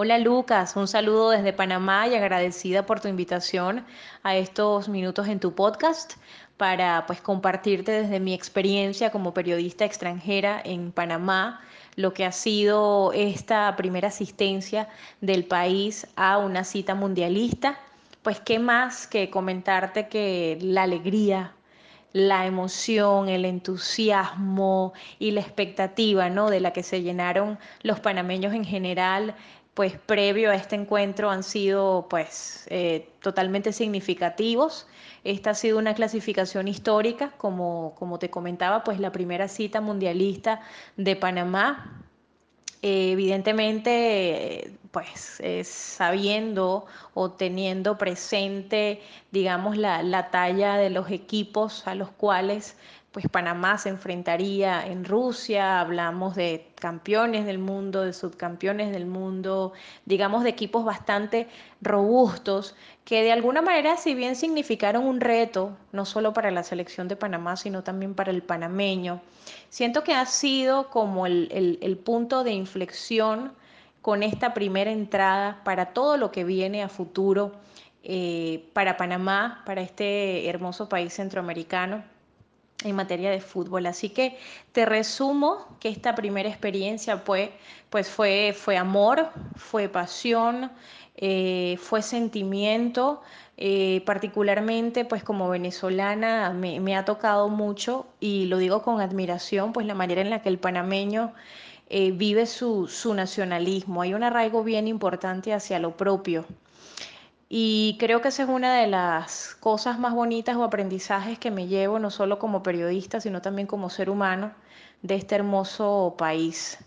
Hola Lucas, un saludo desde Panamá y agradecida por tu invitación a estos minutos en tu podcast para pues compartirte desde mi experiencia como periodista extranjera en Panamá lo que ha sido esta primera asistencia del país a una cita mundialista. Pues qué más que comentarte que la alegría, la emoción, el entusiasmo y la expectativa ¿no? de la que se llenaron los panameños en general pues previo a este encuentro han sido pues eh, totalmente significativos. Esta ha sido una clasificación histórica, como, como te comentaba, pues la primera cita mundialista de Panamá. Eh, evidentemente, pues sabiendo o teniendo presente, digamos, la, la talla de los equipos a los cuales pues Panamá se enfrentaría en Rusia, hablamos de campeones del mundo, de subcampeones del mundo, digamos de equipos bastante robustos, que de alguna manera, si bien significaron un reto, no solo para la selección de Panamá, sino también para el panameño, siento que ha sido como el, punto de inflexión con esta primera entrada para todo lo que viene a futuro eh, para Panamá, para este hermoso país centroamericano en materia de fútbol. Así que te resumo que esta primera experiencia fue, pues fue, fue amor, fue pasión, eh, fue sentimiento. Eh, particularmente, pues como venezolana, me, ha tocado mucho y lo digo con admiración, pues la manera en la que el panameño eh, vive su, su nacionalismo. Hay un arraigo bien importante hacia lo propio. Y creo que esa es una de las cosas más bonitas o aprendizajes que me llevo, no solo como periodista, sino también como ser humano de este hermoso país.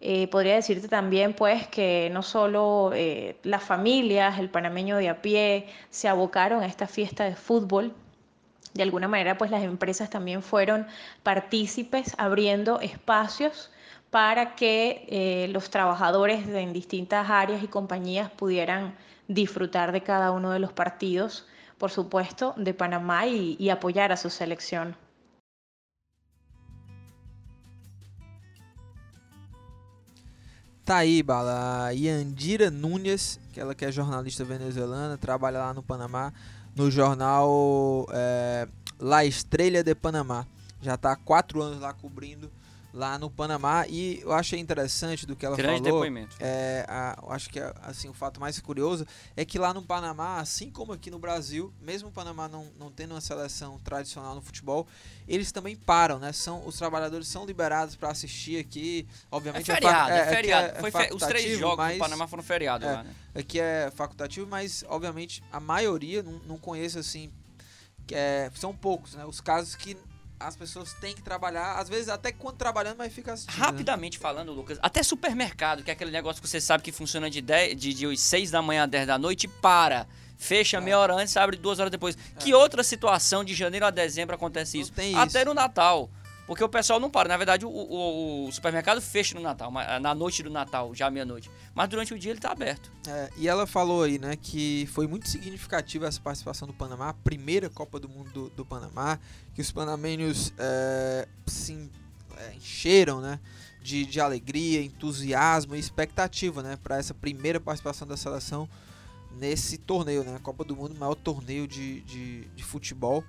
Eh, podría decirte también pues que no solo eh, las familias, el panameño de a pie, se abocaron a esta fiesta de fútbol, de alguna manera pues las empresas también fueron partícipes abriendo espacios para que eh, los trabajadores en distintas áreas y compañías pudieran disfrutar de cada uno de los partidos, por supuesto, de Panamá y, y apoyar a su selección. Tá aí, Bala. A Yandira Nunes, que ela que é jornalista venezuelana, trabalha lá no Panamá, no jornal é, La Estrela de Panamá. Já está há quatro anos lá cobrindo lá no Panamá e eu achei interessante do que ela Grande falou. depoimento. É, a, eu acho que assim o fato mais curioso é que lá no Panamá, assim como aqui no Brasil, mesmo o Panamá não, não tendo uma seleção tradicional no futebol, eles também param, né? São os trabalhadores são liberados para assistir aqui. Obviamente é feriado, é, é, feriado. é Foi fe... Os três jogos mas, do Panamá foram feriados é, lá, né? Aqui é facultativo, mas obviamente a maioria não, não conheço assim. Que é, são poucos, né? Os casos que as pessoas têm que trabalhar, às vezes até quando trabalhando, mas fica assistindo. né? Rapidamente falando, Lucas, até supermercado, que é aquele negócio que você sabe que funciona de, 10, de, de 6 da manhã a 10 da noite, para. Fecha meia hora antes, abre duas horas depois. Que outra situação de janeiro a dezembro acontece isso? tem Até isso. no Natal. Porque o pessoal não para. Na verdade, o, o- o supermercado fecha no Natal, na noite do Natal, já meia-noite. Mas durante o dia ele tá aberto. É, e ela falou aí, né, que foi muito significativa essa participação do Panamá, a primeira Copa do Mundo do, do Panamá, que os panamenhos é, se é, encheram, né, de, de alegria, entusiasmo e expectativa, né, para essa primeira participação da seleção nesse torneio, né, Copa do Mundo, maior torneio de, de, de futebol.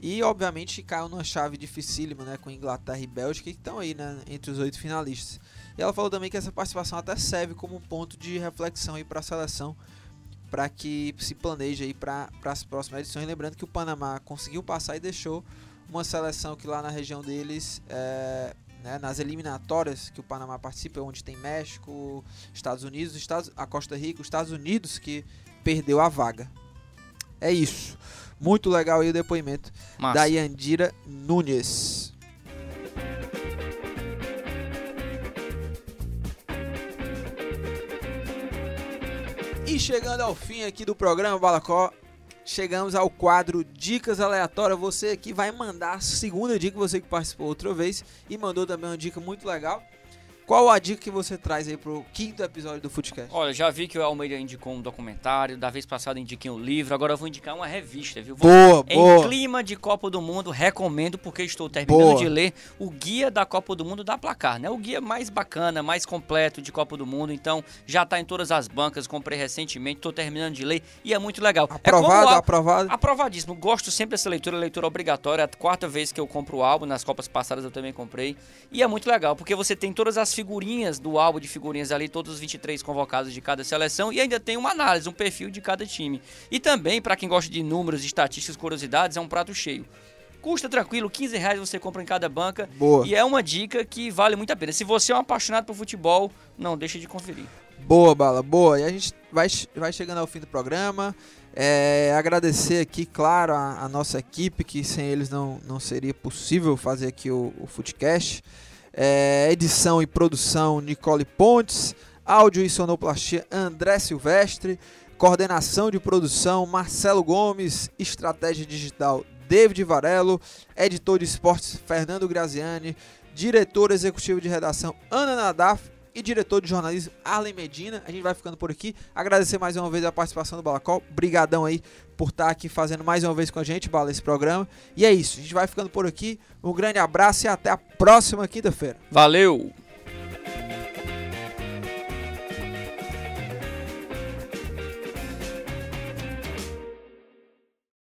E obviamente caiu numa chave dificílima, né, com Inglaterra e Bélgica, que estão aí, né, entre os oito finalistas. E ela falou também que essa participação até serve como ponto de reflexão para a seleção, para que se planeje aí para as próximas edições. Lembrando que o Panamá conseguiu passar e deixou uma seleção que lá na região deles, é, né, nas eliminatórias que o Panamá participa, onde tem México, Estados Unidos, Estados, a Costa Rica, os Estados Unidos que perdeu a vaga. É isso. Muito legal aí o depoimento Massa. da Yandira Nunes. E chegando ao fim aqui do programa Balacó, chegamos ao quadro Dicas Aleatórias. Você aqui vai mandar a segunda dica, você que participou outra vez e mandou também uma dica muito legal. Qual a dica que você traz aí pro quinto episódio do Footcast? Olha, já vi que o Almeida indicou um documentário, da vez passada indiquei um livro, agora eu vou indicar uma revista, viu? Vou- Boa, em boa. clima de Copa do Mundo, recomendo porque estou terminando Boa. de ler o guia da Copa do Mundo da Placar, né? O guia mais bacana, mais completo de Copa do Mundo, então já está em todas as bancas, comprei recentemente, estou terminando de ler e é muito legal. É Aprovado, a- aprovado. Aprovadíssimo. Gosto sempre dessa leitura, leitura obrigatória. É a quarta vez que eu compro o álbum, nas Copas passadas eu também comprei. E é muito legal, porque você tem todas as figurinhas do álbum de figurinhas ali, todos os 23 convocados de cada seleção, e ainda tem uma análise, um perfil de cada time. E também, para quem gosta de números, estatísticas, curiosidades, é um prato cheio. Custa tranquilo, 15 reais você compra em cada banca. Boa. E é uma dica que vale muito a pena. Se você é um apaixonado por futebol, não deixe de conferir. Boa, Bala, boa. E a gente vai, vai chegando ao fim do programa. É, agradecer aqui, claro, a, a nossa equipe, que sem eles não, não seria possível fazer aqui o, o Footcast. É, edição e produção, Nicole Pontes. Áudio e sonoplastia, André Silvestre. Coordenação de produção, Marcelo Gomes. Estratégia digital, David Varelo. Editor de esportes, Fernando Graziani. Diretor executivo de redação, Ana Nadaf e diretor de jornalismo Arlen Medina. A gente vai ficando por aqui. Agradecer mais uma vez a participação do Balacol. Brigadão aí por estar aqui fazendo mais uma vez com a gente, Bala, esse programa. E é isso. A gente vai ficando por aqui. Um grande abraço e até a próxima quinta-feira. Valeu!